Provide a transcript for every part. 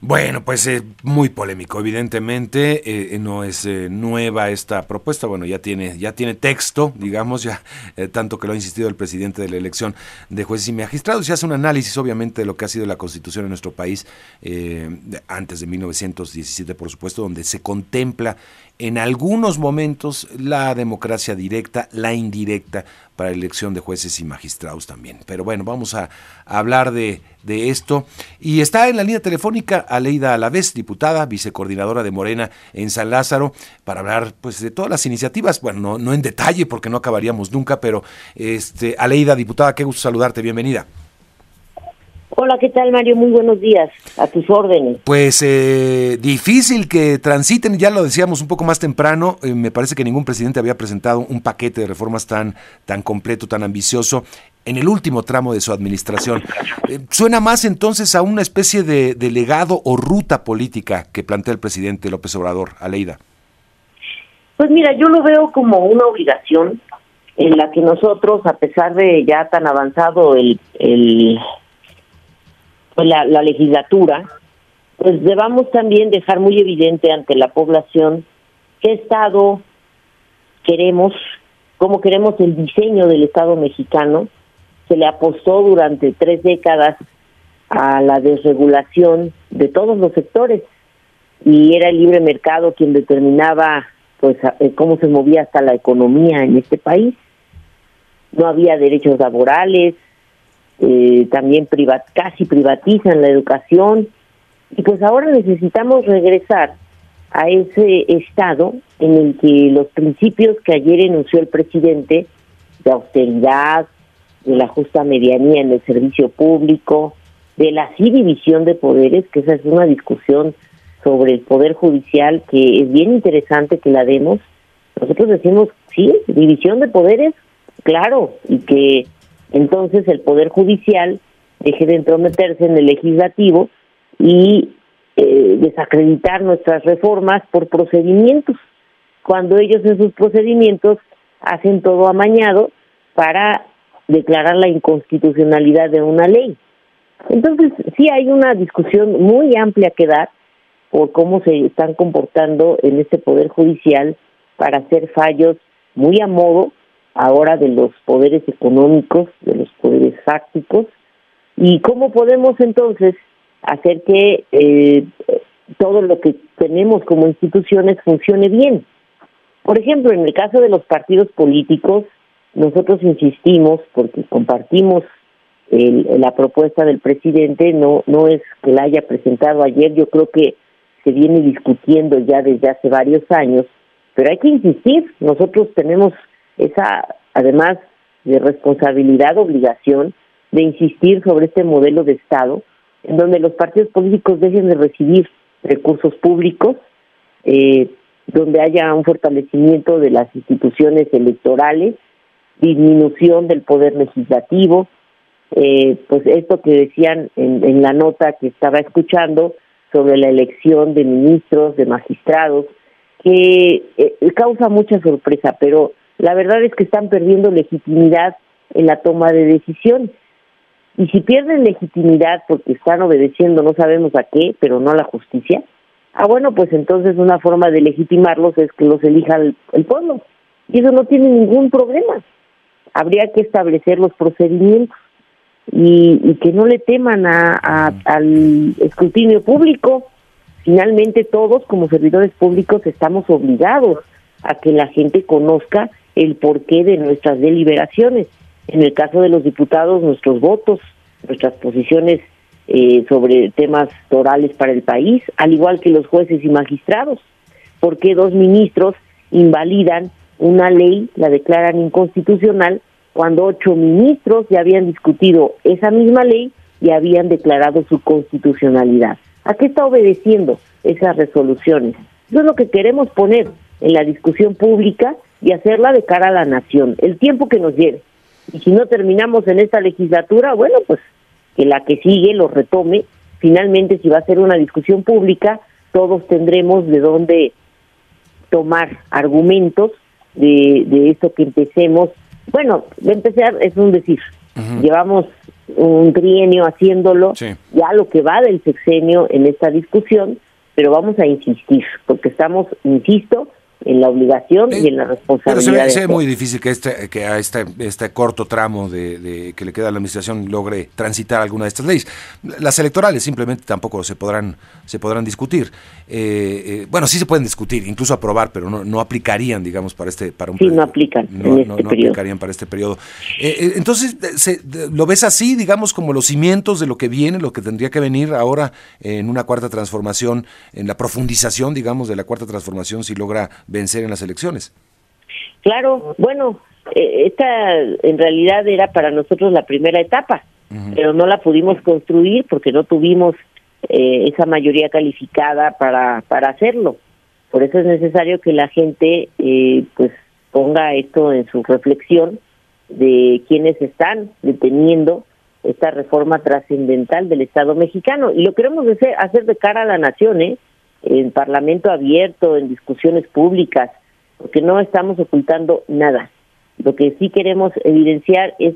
Bueno, pues es muy polémico, evidentemente eh, no es eh, nueva esta propuesta, bueno, ya tiene ya tiene texto, digamos, ya eh, tanto que lo ha insistido el presidente de la elección de jueces y magistrados, y hace un análisis obviamente de lo que ha sido la Constitución en nuestro país antes de 1917, por supuesto, donde se contempla en algunos momentos la democracia directa, la indirecta para elección de jueces y magistrados también. Pero bueno, vamos a, hablar de, esto. Y está en la línea telefónica Aleida Alavés, diputada, vicecoordinadora de Morena en San Lázaro, para hablar pues de todas las iniciativas. Bueno, no, no en detalle porque no acabaríamos nunca, pero este, Aleida, diputada, qué gusto saludarte, bienvenida. Hola, ¿qué tal Mario? Muy buenos días, a tus órdenes. Pues eh, difícil que transiten, ya lo decíamos un poco más temprano, eh, me parece que ningún presidente había presentado un paquete de reformas tan, tan completo, tan ambicioso en el último tramo de su administración. Eh, suena más entonces a una especie de, de, legado o ruta política que plantea el presidente López Obrador, Aleida. Pues mira, yo lo veo como una obligación en la que nosotros, a pesar de ya tan avanzado el, el la, la legislatura, pues debamos también dejar muy evidente ante la población qué Estado queremos, cómo queremos el diseño del Estado mexicano. Se le apostó durante tres décadas a la desregulación de todos los sectores y era el libre mercado quien determinaba pues eh, cómo se movía hasta la economía en este país. No había derechos laborales, eh, también casi privatizan la educación y pues ahora necesitamos regresar a ese estado en el que los principios que ayer enunció el presidente de austeridad, de la justa medianía en el servicio público, de la sí división de poderes, que esa es una discusión sobre el poder judicial que es bien interesante que la demos. Nosotros decimos, sí, división de poderes, claro, y que entonces el Poder Judicial deje de entrometerse en el legislativo y eh, desacreditar nuestras reformas por procedimientos, cuando ellos en sus procedimientos hacen todo amañado para declarar la inconstitucionalidad de una ley. Entonces, sí hay una discusión muy amplia que dar por cómo se están comportando en este Poder Judicial para hacer fallos muy a modo ahora de los poderes económicos, de los poderes fácticos, y cómo podemos entonces hacer que eh, todo lo que tenemos como instituciones funcione bien. Por ejemplo, en el caso de los partidos políticos, nosotros insistimos, porque compartimos la propuesta del presidente, no, no es que la haya presentado ayer, yo creo que se viene discutiendo ya desde hace varios años, pero hay que insistir, nosotros tenemos esa, además de responsabilidad, obligación de insistir sobre este modelo de Estado, en donde los partidos políticos dejen de recibir recursos públicos, eh, donde haya un fortalecimiento de las instituciones electorales, disminución del poder legislativo, eh, pues esto que decían en, en la nota que estaba escuchando sobre la elección de ministros, de magistrados, que eh, causa mucha sorpresa, pero la verdad es que están perdiendo legitimidad en la toma de decisiones. Y si pierden legitimidad porque están obedeciendo no sabemos a qué, pero no a la justicia, ah bueno, pues entonces una forma de legitimarlos es que los elija el, pueblo. Y eso no tiene ningún problema. Habría que establecer los procedimientos y, que no le teman a, al escrutinio público. Finalmente todos como servidores públicos estamos obligados a que la gente conozca el porqué de nuestras deliberaciones. En el caso de los diputados, nuestros votos, nuestras posiciones eh, sobre temas torales para el país, al igual que los jueces y magistrados. ¿Por qué dos ministros invalidan una ley, la declaran inconstitucional, cuando ocho ministros ya habían discutido esa misma ley y habían declarado su constitucionalidad? ¿A qué está obedeciendo esas resoluciones? Eso es lo que queremos poner en la discusión pública y hacerla de cara a la nación, el tiempo que nos lleve. Y si no terminamos en esta legislatura, bueno, pues que la que sigue lo retome. Finalmente, si va a ser una discusión pública, todos tendremos de dónde tomar argumentos de, de esto que empecemos. Bueno, de empezar es un decir. Llevamos un trienio haciéndolo, ya lo que va del sexenio en esta discusión, pero vamos a insistir, porque estamos, insisto, en la obligación y en la responsabilidad. Pero se ve, muy difícil que este que a este este corto tramo de, que le queda a la administración logre transitar alguna de estas leyes. Las electorales simplemente tampoco se podrán se podrán discutir. Eh, eh, bueno, sí se pueden discutir, incluso aprobar, pero no, no aplicarían, digamos, para este para un sí, no aplican no, este aplicarían para este periodo. Eh, entonces, se, ¿lo ves así, digamos, como los cimientos de lo que viene, lo que tendría que venir ahora en una cuarta transformación, en la profundización, digamos, de la cuarta transformación, si logra vencer en las elecciones. Claro, bueno, eh, esta en realidad era para nosotros la primera etapa, pero no la pudimos construir porque no tuvimos eh, esa mayoría calificada para, para hacerlo. Por eso es necesario que la gente eh, pues ponga esto en su reflexión de quienes están deteniendo esta reforma trascendental del Estado mexicano. Y lo queremos hacer, hacer de cara a la nación, ¿eh? En parlamento abierto, en discusiones públicas, porque no estamos ocultando nada. Lo que sí queremos evidenciar es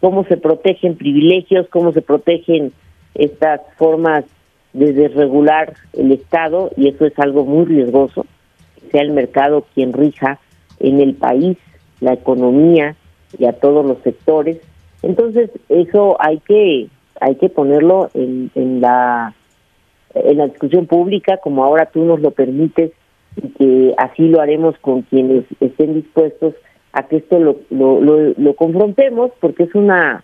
cómo se protegen privilegios, cómo se protegen estas formas de desregular el Estado, y eso es algo muy riesgoso, que sea el mercado quien rija en el país, la economía y a todos los sectores. Entonces, eso hay que hay que ponerlo en, en la en la discusión pública, como ahora tú nos lo permites, y que así lo haremos con quienes estén dispuestos a que esto lo, lo, lo, confrontemos, porque es una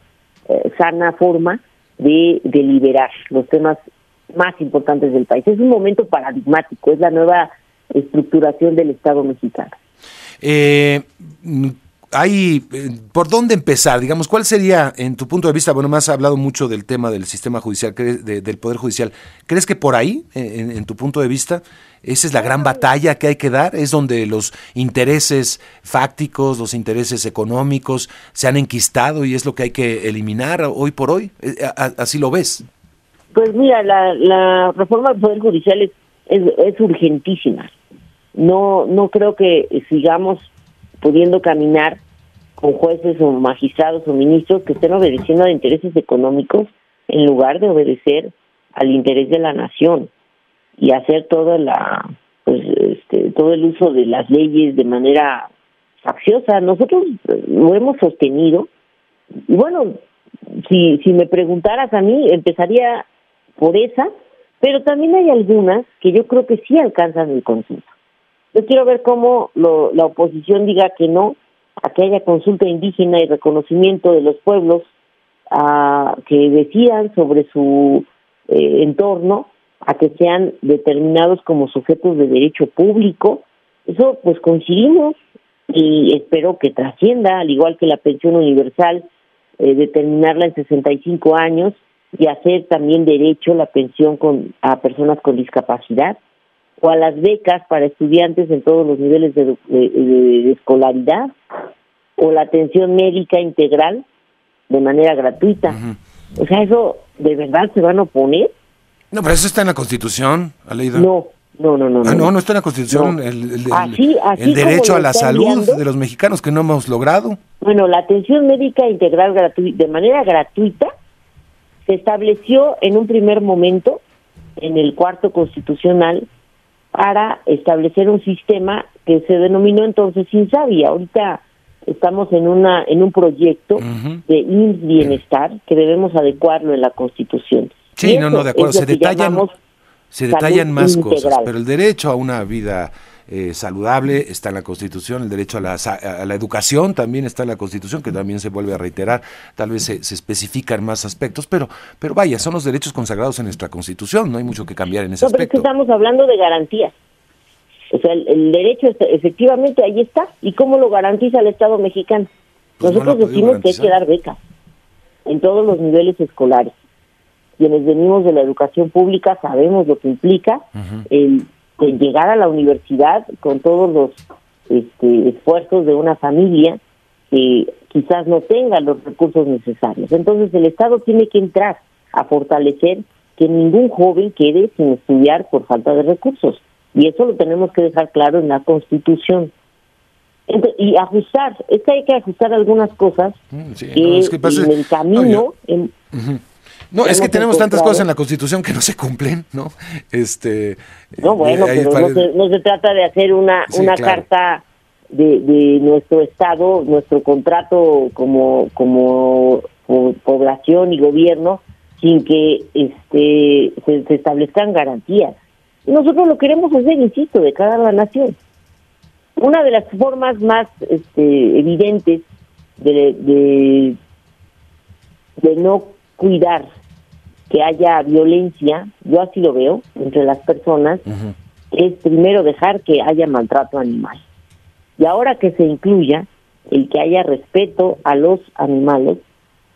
eh, sana forma de, de liberar los temas más importantes del país. Es un momento paradigmático, es la nueva estructuración del Estado mexicano. Eh, hay, eh, ¿por dónde empezar? Digamos, ¿cuál sería, en tu punto de vista, bueno, me has hablado mucho del tema del sistema judicial, del Poder Judicial, ¿crees que por ahí, en, tu punto de vista, esa es la gran batalla que hay que dar? ¿Es donde los intereses fácticos, los intereses económicos se han enquistado y es lo que hay que eliminar hoy por hoy? Eh, ¿Así lo ves? Pues mira, la, reforma del Poder Judicial es, es, es urgentísima. No, no creo que sigamos pudiendo caminar con jueces o magistrados o ministros que estén obedeciendo a intereses económicos en lugar de obedecer al interés de la nación y hacer toda la pues este, todo el uso de las leyes de manera facciosa. Nosotros lo hemos sostenido. Y bueno si si me preguntaras a mí empezaría por esa pero también hay algunas que yo creo que sí alcanzan el consenso yo quiero ver cómo la oposición diga que no a que haya consulta indígena y reconocimiento de los pueblos a que decidan sobre su eh, entorno, a que sean determinados como sujetos de derecho público. Eso pues coincidimos y espero que trascienda, al igual que la pensión universal, eh, determinarla en 65 años y hacer también derecho la pensión con a personas con discapacidad o a las becas para estudiantes en todos los niveles de, escolaridad o la atención médica integral de manera gratuita. O sea, ¿eso de verdad se van a oponer? No, pero eso está en la Constitución, leído No, no, no, no. Ah, no, no está en la Constitución el, el, derecho a la salud de los mexicanos que no hemos logrado. Bueno, la atención médica integral de manera gratuita se estableció en un primer momento en el cuarto constitucional para establecer un sistema que se denominó entonces Insabi. Ahorita estamos en una en un proyecto de Bienestar que debemos adecuarlo en la Constitución. Sí, no, no, de acuerdo. Se detallan, se detallan más cosas, pero el derecho a una vida eh, saludable está en la Constitución, el derecho a la, a la, educación también está en la Constitución, que también se vuelve a reiterar, tal vez se, se especifican más aspectos, pero, pero vaya, son los derechos consagrados en nuestra Constitución, no hay mucho que cambiar en ese no, Pero es que estamos hablando de garantías. O sea, el, derecho efectivamente ahí está. ¿Y cómo lo garantiza el Estado mexicano? Pues Nosotros decimos que hay que dar becas en todos los niveles escolares. Quienes venimos de la educación pública sabemos lo que implica el de llegar a la universidad con todos los este, esfuerzos de una familia que quizás no tenga los recursos necesarios. Entonces el Estado tiene que entrar a fortalecer que ningún joven quede sin estudiar por falta de recursos. Y eso lo tenemos que dejar claro en la Constitución. y ajustar, es que hay que ajustar algunas cosas mm, en el camino. No, es que tenemos tantas cosas en la Constitución que no se cumplen, ¿no? Este, no, bueno, pero no se, trata de hacer una, una carta de, de, nuestro Estado, nuestro contrato como, como población y gobierno, sin que este, se, establezcan garantías. nosotros lo queremos hacer, insisto, de cara a la nación. Una de las formas más este, evidentes de, de, de no cuidar que haya violencia, yo así lo veo, entre las personas, es primero dejar que haya maltrato animal. Y ahora que se incluya el que haya respeto a los animales,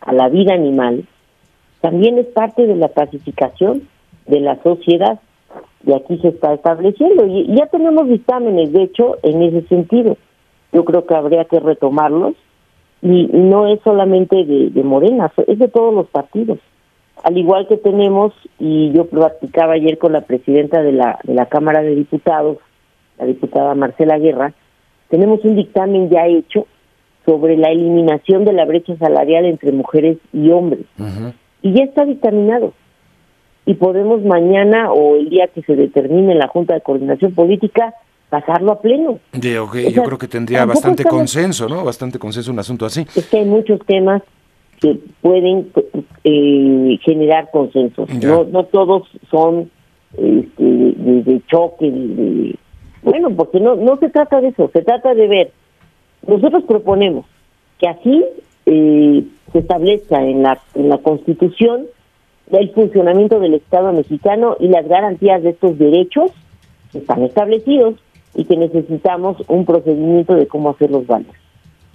a la vida animal, también es parte de la pacificación de la sociedad. Y aquí se está estableciendo. Y ya tenemos dictámenes de hecho en ese sentido. Yo creo que habría que retomarlos y no es solamente de, de Morena es de todos los partidos al igual que tenemos, y yo platicaba ayer con la presidenta de la, de la Cámara de Diputados, la diputada Marcela Guerra, tenemos un dictamen ya hecho sobre la eliminación de la brecha salarial entre mujeres y hombres. Y ya está dictaminado. Y podemos mañana o el día que se determine la Junta de Coordinación Política pasarlo a pleno. yo creo que tendría bastante consenso, ¿no? Bastante consenso un asunto así. Es que hay muchos temas que pueden eh, generar consensos. No, no todos son este, de, choque, bueno, porque no, no se trata de eso, se trata de ver. Nosotros proponemos que así eh, se establezca en la, en la Constitución el funcionamiento del Estado mexicano y las garantías de estos derechos que están establecidos y que necesitamos un procedimiento de cómo hacer los valores.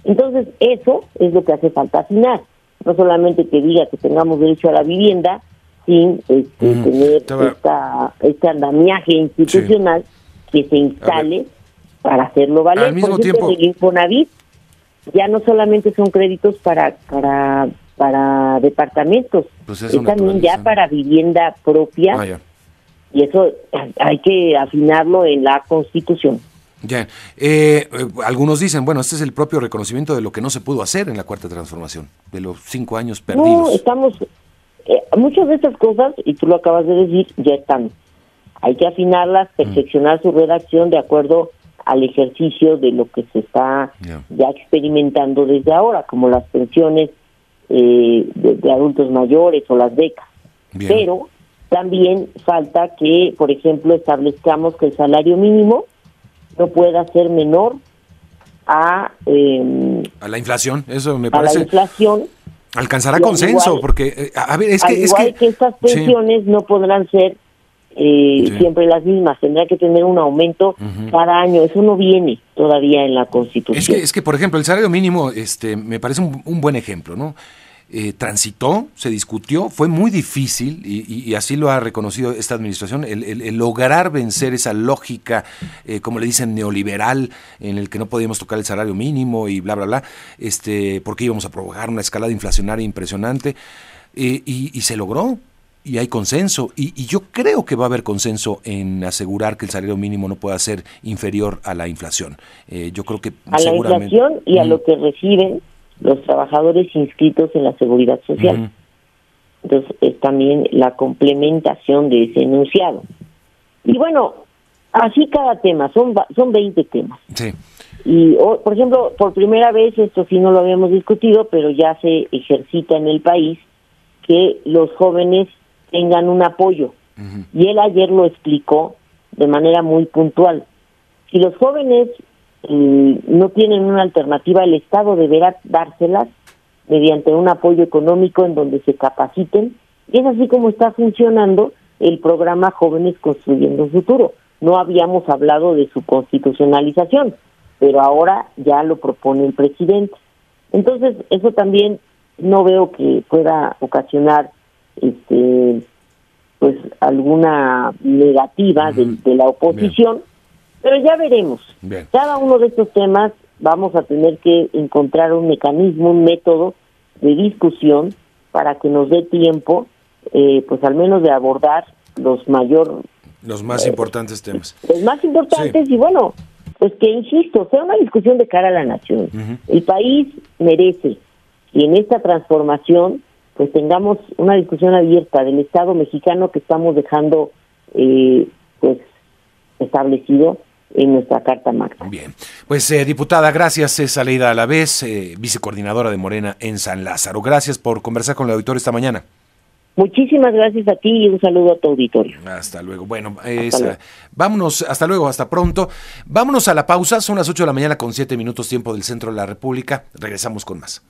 Entonces, eso es lo que hace falta afinar no solamente que diga que tengamos derecho a la vivienda, sin este, tener esta, este andamiaje institucional que se instale para hacerlo valer. Al mismo tiempo, el Infonavit ya no solamente son créditos para para para departamentos, pues es también ya para vivienda propia. Ah, y eso hay que afinarlo en la Constitución. Ya, eh, eh, algunos dicen, bueno, este es el propio reconocimiento de lo que no se pudo hacer en la cuarta transformación, de los cinco años perdidos. No, estamos, eh, muchas de estas cosas, y tú lo acabas de decir, ya están. Hay que afinarlas, perfeccionar su redacción de acuerdo al ejercicio de lo que se está ya experimentando desde ahora, como las pensiones de, adultos mayores o las becas. Pero también falta que, por ejemplo, establezcamos que el salario mínimo no pueda ser menor a... Em, a la inflación, eso me parece... A la inflación. Alcanzará consenso, porque, eh, a ver, es que... Es que, estas pensiones no podrán ser eh, siempre las mismas, tendrá que tener un aumento cada año, eso no viene todavía en la Constitución. Es que, es que por ejemplo, el salario mínimo este, me parece un, un buen ejemplo, ¿no? Eh, transitó, se discutió, fue muy difícil y, así lo ha reconocido esta administración, el, lograr vencer esa lógica, eh, como le dicen, neoliberal, en el que no podíamos tocar el salario mínimo y bla, bla, bla, este, porque íbamos a provocar una escalada inflacionaria impresionante eh, y, se logró. Y hay consenso, y, yo creo que va a haber consenso en asegurar que el salario mínimo no pueda ser inferior a la inflación. yo creo que a la inflación y a lo que reciben los trabajadores inscritos en la seguridad social. Entonces es también la complementación de ese enunciado. Y bueno, así cada tema, son, son 20 temas. Sí. Y, por ejemplo, por primera vez, esto sí no lo habíamos discutido, pero ya se ejercita en el país que los jóvenes tengan un apoyo. Y él ayer lo explicó de manera muy puntual. Si los jóvenes no tienen una alternativa, el Estado deberá dárselas mediante un apoyo económico en donde se capaciten. Y es así como está funcionando el programa Jóvenes Construyendo Futuro. No habíamos hablado de su constitucionalización, pero ahora ya lo propone el presidente. Entonces, eso también no veo que pueda ocasionar este pues alguna negativa de, la oposición, pero ya veremos. Cada uno de estos temas vamos a tener que encontrar un mecanismo, un método de discusión para que nos dé tiempo, eh, pues al menos de abordar los mayor... Los más importantes temas. Los más importantes y bueno, pues que, insisto, sea una discusión de cara a la nación. El país merece y en esta transformación pues tengamos una discusión abierta del Estado mexicano que estamos dejando eh, pues establecido en nuestra Carta Magna. Bien, pues eh, diputada, gracias, es Aleida a la vez, eh, vicecoordinadora de Morena en San Lázaro. Gracias por conversar con el auditorio esta mañana. Muchísimas gracias a ti y un saludo a tu auditorio. Hasta luego. Bueno, vámonos, hasta luego, hasta pronto. Vámonos a la pausa, son las 8 de la mañana con 7 minutos tiempo del centro de la República. Regresamos con más.